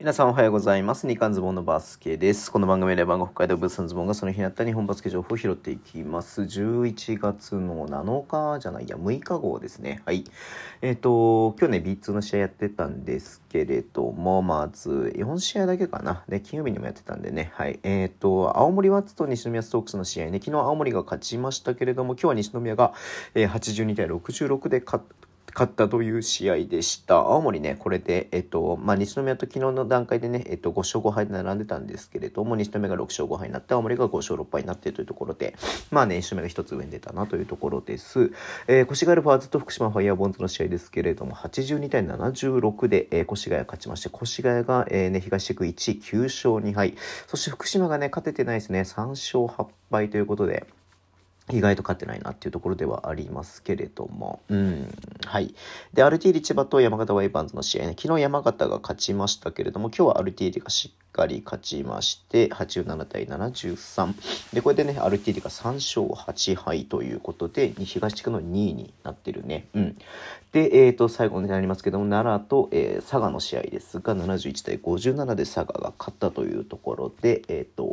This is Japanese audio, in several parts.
皆さんおはようございます。日刊ズボンのバスケです。この番組で番号北海道物産ズボンがその日にあった日本バスケ情報を拾っていきます。11月の7日じゃないや、6日号ですね。はい。えっ、と、今日ね、B2 の試合やってたんですけれども、まず、4試合だけかな。で、金曜日にもやってたんでね。はい。えっ、と、青森ワッツと西宮ストークスの試合ね、昨日青森が勝ちましたけれども、今日は西宮が、82対66で勝った勝ったという試合でした。青森ね、これで、えっと、まあ、西宮と昨日の段階でね、えっと、5勝5敗で並んでたんですけれども、西宮が6勝5敗になって、青森が5勝6敗になってというところで、まあね、西宮が一つ上に出たなというところです。えー、越谷ファーズと福島ファイヤーボンズの試合ですけれども、82対76で、えー、越谷勝ちまして、越谷が、えー、ね、東地区1位9勝2敗、そして福島がね、勝ててないですね、3勝8敗ということで、意外と勝ってないなっていうところではありますけれども。うん。はい。で、RTD 千葉と山形ワイバンズの試合ね、昨日山形が勝ちましたけれども、今日は RTD がしっかり勝ちまして、87対73。で、これでね、RTD が3勝8敗ということで、東地区の2位になってるね。うん。で、えっ、と、最後になりますけども、奈良と、えー佐賀の試合ですが、71対57で佐賀が勝ったというところで、えっ、と、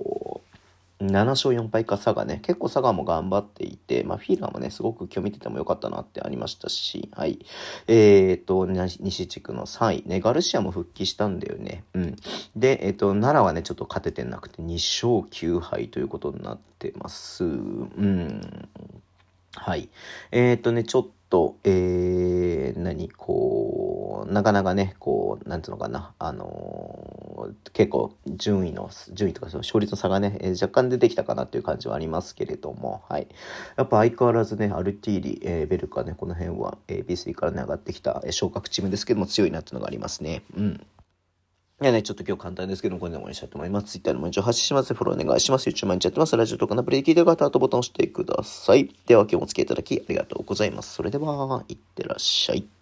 7勝4敗か佐賀ね。結構佐賀も頑張っていて、まあフィーラーもね、すごく今日見ててもよかったなってありましたし、はい。えっ、と、西地区の3位。ね、ガルシアも復帰したんだよね。うん。で、えっ、と、奈良はね、ちょっと勝ててなくて2勝9敗ということになってます。うん。はい。えっ、とね、ちょっと、えー、何、こう、なかなかね、こう、なんつうのかな、あの結構順位の、順位とかその勝率の差がね、えー若干出てきたかなっていう感じはありますけれども、はい。やっぱ相変わらずね、アルティーリ、えーベルカね、この辺は、えー B3 からね、上がってきた、えー昇格チームですけども強いなっていうのがありますね。うん。いやね、ちょっと今日簡単ですけども、これでも応援したいと思います。Twitter でも一応発信します。フォローお願いします。YouTube 毎日やってます。ラジオとかのプリで聞いてる方は、ハートボタンを押してください。では今日もお付き合いいただきありがとうございます。それでは、いってらっしゃい。